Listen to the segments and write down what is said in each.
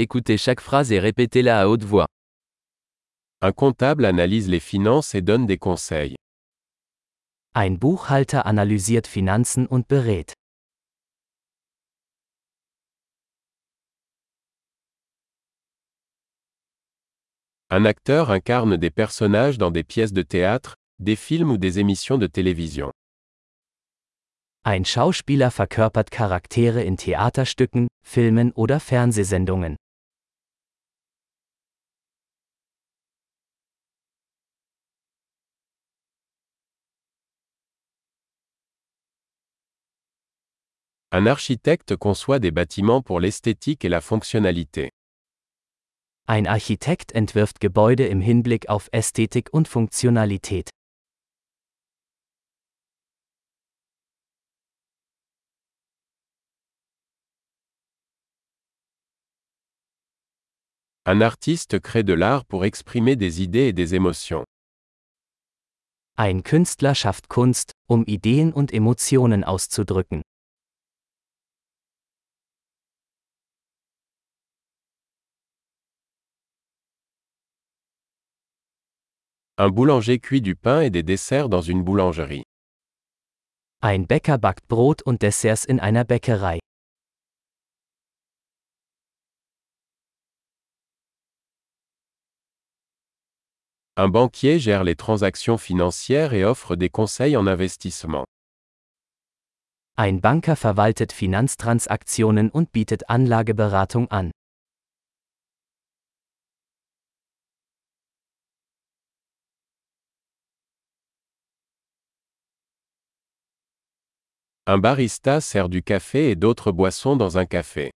Écoutez chaque phrase et répétez-la à haute voix. Un comptable analyse les finances et donne des conseils. Ein Buchhalter analysiert Finanzen und berät. Un acteur incarne des personnages dans des pièces de théâtre, des films ou des émissions de télévision. Ein Schauspieler verkörpert Charaktere in Theaterstücken, Filmen oder Fernsehsendungen. Un architecte conçoit des bâtiments pour l'esthétique et la fonctionnalité. Ein Architekt entwirft Gebäude im Hinblick auf Ästhetik und Funktionalität. Un artiste crée de l'art pour exprimer des idées et des émotions. Ein Künstler schafft Kunst, um Ideen und Emotionen auszudrücken. Un boulanger cuit du pain et des desserts dans une boulangerie. Ein Bäcker backt Brot und Desserts in einer Bäckerei. Un banquier gère les transactions financières et offre des conseils en investissement. Ein Banker verwaltet Finanztransaktionen und bietet Anlageberatung an. Un barista sert du café et d'autres boissons dans un café.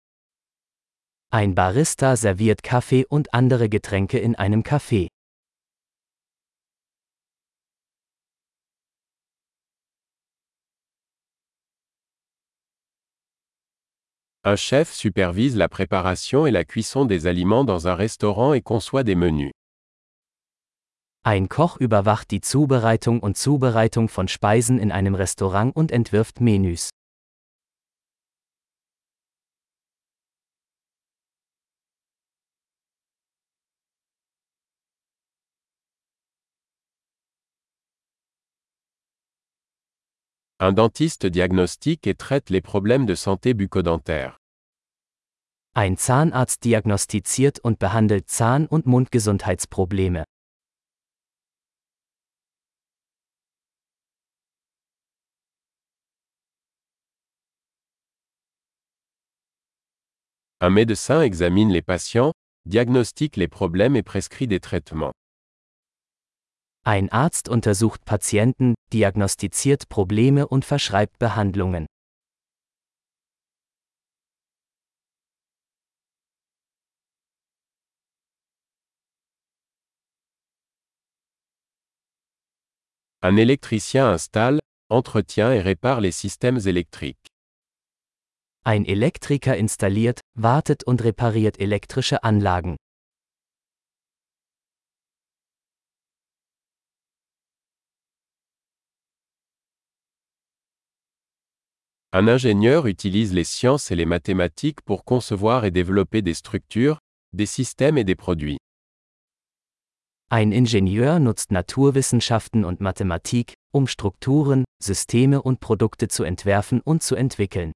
Ein Barista serviert Kaffee und andere Getränke in einem Café. Un chef supervise la préparation et la cuisson des aliments dans un restaurant et conçoit des menus. Ein Koch überwacht die Zubereitung und Zubereitung von Speisen in einem Restaurant und entwirft Menüs. Un dentiste diagnostique et traite les problèmes de santé bucco-dentaire. Ein Zahnarzt diagnostiziert und behandelt Zahn- und Mundgesundheitsprobleme. Un médecin examine les patients, diagnostique les problèmes et prescrit des traitements. Ein Arzt untersucht Patienten, diagnostiziert Probleme und verschreibt Behandlungen. Un électricien installe, entretient et répare les systèmes électriques. Ein Elektriker installiert, wartet und repariert elektrische Anlagen. Un ingénieur utilise les sciences et les mathématiques pour concevoir et développer des structures, des systèmes et des produits. Ein Ingenieur nutzt Naturwissenschaften und Mathematik, um Strukturen, Systeme und Produkte zu entwerfen und zu entwickeln.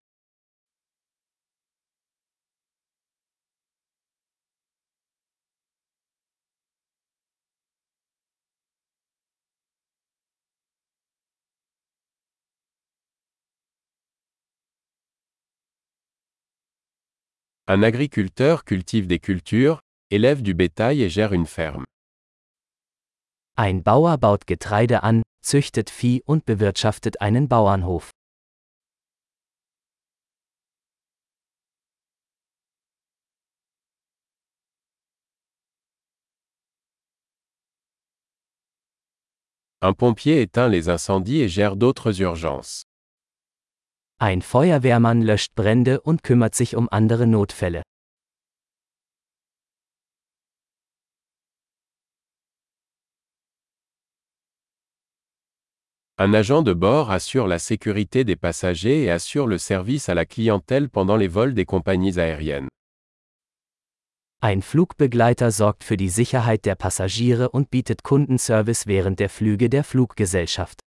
Un agriculteur cultive des cultures, élève du bétail et gère une ferme. Ein Bauer baut Getreide an, züchtet Vieh und bewirtschaftet einen Bauernhof. Un pompier éteint les incendies et gère d'autres urgences. Ein Feuerwehrmann löscht Brände und kümmert sich um andere Notfälle. Un agent de bord assure la sécurité des passagers et assure le service à la clientèle pendant les vols des compagnies aériennes. Ein Flugbegleiter sorgt für die Sicherheit der Passagiere und bietet Kundenservice während der Flüge der Fluggesellschaft.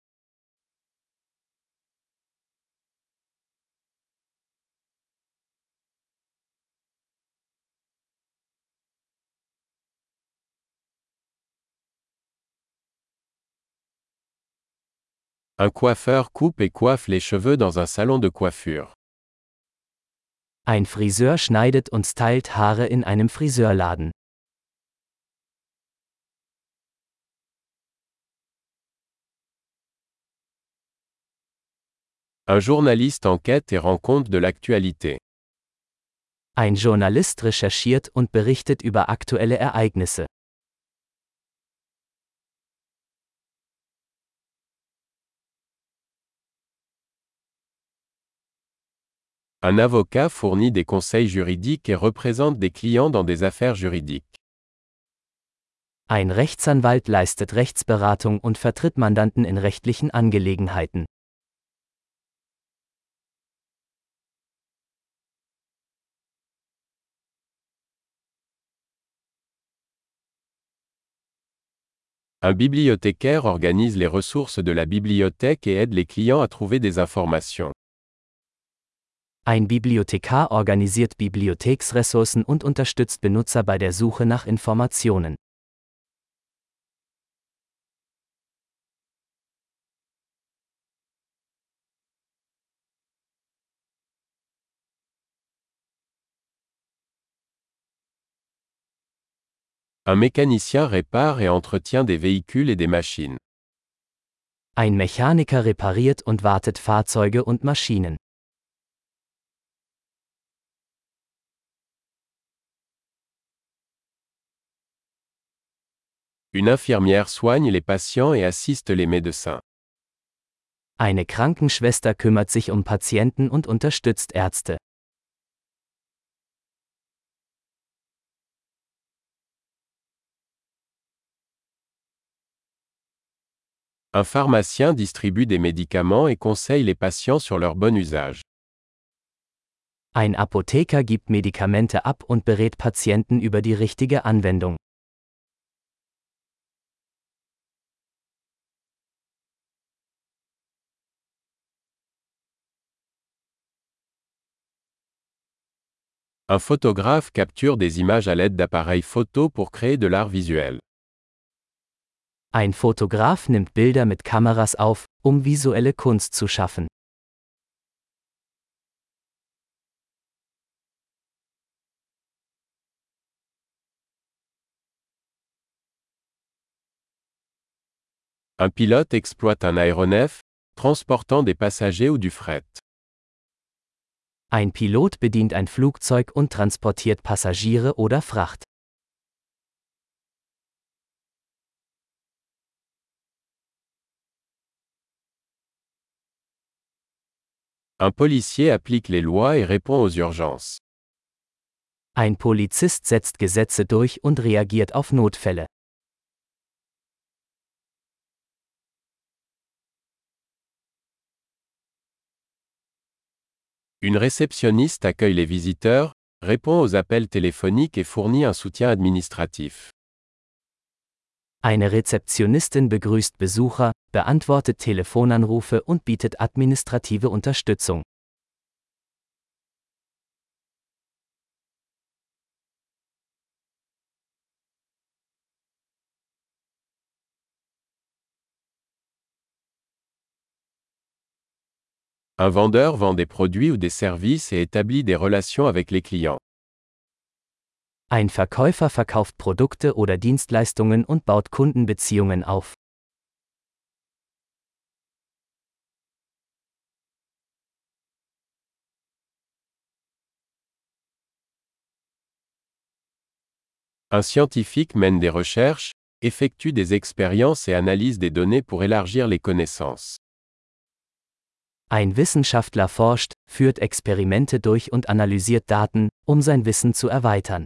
Un coiffeur coupe et coiffe les cheveux dans un salon de coiffure. Ein Friseur schneidet und stylt Haare in einem Friseurladen. Un journaliste enquête et rend compte de l'actualité. Ein Journalist recherchiert und berichtet über aktuelle Ereignisse. Un avocat fournit des conseils juridiques et représente des clients dans des affaires juridiques. Ein Rechtsanwalt leistet Rechtsberatung und vertritt Mandanten in rechtlichen Angelegenheiten. Un bibliothécaire organise les ressources de la bibliothèque et aide les clients à trouver des informations. Ein Bibliothekar organisiert Bibliotheksressourcen und unterstützt Benutzer bei der Suche nach Informationen. Un mécanicien répare et entretient des véhicules et des machines. Ein Mechaniker repariert und wartet Fahrzeuge und Maschinen. Une infirmière soigne les patients et assiste les médecins. Eine Krankenschwester kümmert sich um Patienten und unterstützt Ärzte. Un pharmacien distribue des médicaments et conseille les patients sur leur bon usage. Ein Apotheker gibt Medikamente ab und berät Patienten über die richtige Anwendung. Un photographe capture des images à l'aide d'appareils photo pour créer de l'art visuel. Ein Fotograf nimmt Bilder mit Kameras auf, um visuelle Kunst zu schaffen. Un pilote exploite un aéronef, transportant des passagers ou du fret. Ein Pilot bedient ein Flugzeug und transportiert Passagiere oder Fracht. Un policier applique les lois et répond aux urgences. Ein Polizist setzt Gesetze durch und reagiert auf Notfälle. Une réceptionniste accueille les visiteurs, répond aux appels téléphoniques et fournit un soutien administratif. Eine Rezeptionistin begrüßt Besucher, beantwortet Telefonanrufe und bietet administrative Unterstützung. Un vendeur vend des produits ou des services et établit des relations avec les clients. Ein Verkäufer verkauft Produkte oder Dienstleistungen und baut Kundenbeziehungen auf. Un scientifique mène des recherches, effectue des expériences et analyse des données pour élargir les connaissances. Ein Wissenschaftler forscht, führt Experimente durch und analysiert Daten, um sein Wissen zu erweitern.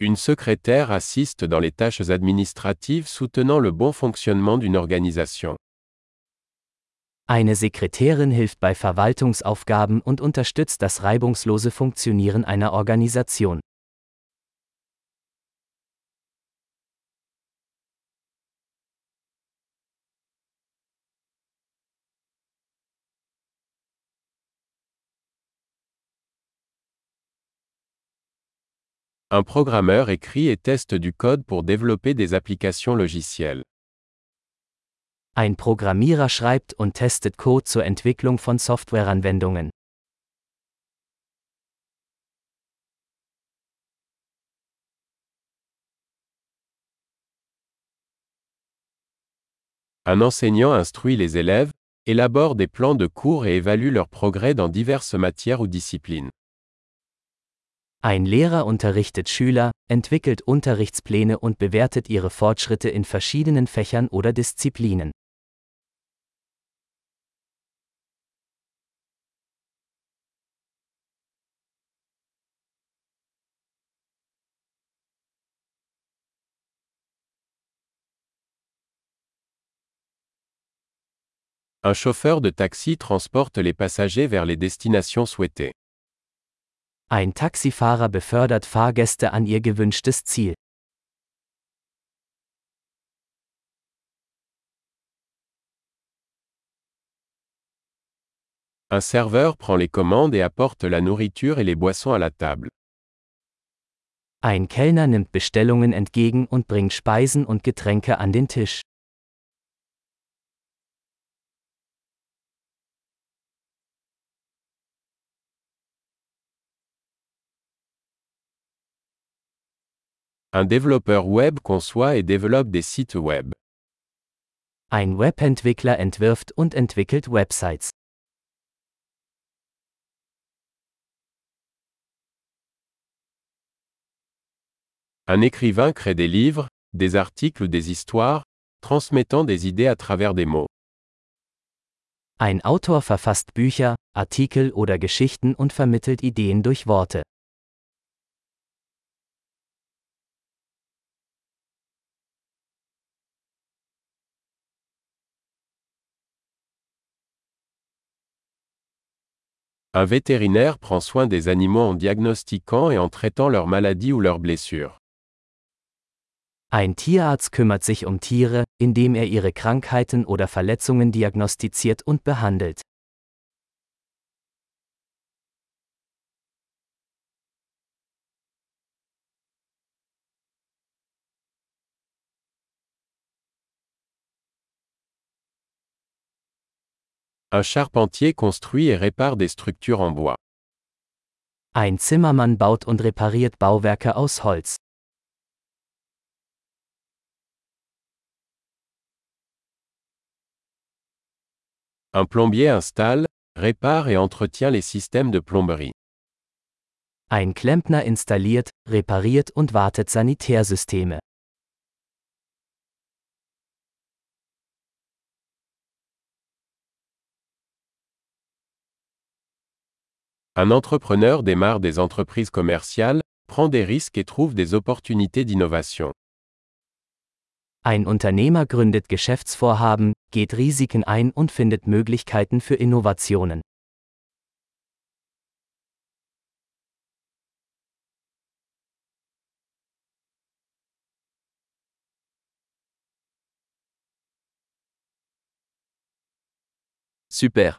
Une secrétaire assiste dans les tâches administratives soutenant le bon fonctionnement d'une organisation. Eine Sekretärin hilft bei Verwaltungsaufgaben und unterstützt das reibungslose Funktionieren einer Organisation. Un programmeur écrit et teste du code pour développer des applications logicielles. Ein Programmierer schreibt und testet Code zur Entwicklung von Softwareanwendungen. Un enseignant instruit les élèves, élabore des plans de cours et évalue leur progrès dans diverses matières ou disciplines. Ein Lehrer unterrichtet Schüler, entwickelt Unterrichtspläne und bewertet ihre Fortschritte in verschiedenen Fächern oder Disziplinen. Un chauffeur de taxi transporte les passagers vers les destinations souhaitées. Ein Taxifahrer befördert Fahrgäste an ihr gewünschtes Ziel. Un serveur prend les commandes et apporte la nourriture et les boissons à la table. Ein Kellner nimmt Bestellungen entgegen und bringt Speisen und Getränke an den Tisch. Un développeur web conçoit et développe des sites web. Ein Webentwickler entwirft und entwickelt Websites. Un écrivain crée des livres, des articles ou des histoires, transmettant des idées à travers des mots. Ein Autor verfasst Bücher, Artikel oder Geschichten und vermittelt Ideen durch Worte. Un vétérinaire prend soin des animaux en diagnostiquant et en traitant leurs maladies ou leurs blessures. Ein Tierarzt kümmert sich um Tiere, indem er ihre Krankheiten oder Verletzungen diagnostiziert und behandelt. Un charpentier construit et répare des structures en bois. Ein Zimmermann baut und repariert Bauwerke aus Holz. Un plombier installe, répare et entretient les systèmes de plomberie. Ein Klempner installiert, repariert und wartet Sanitärsysteme. Un entrepreneur démarre des entreprises commerciales, prend des risques et trouve des opportunités d'innovation. Ein Unternehmer gründet Geschäftsvorhaben, geht Risiken ein und findet Möglichkeiten für Innovationen. Super.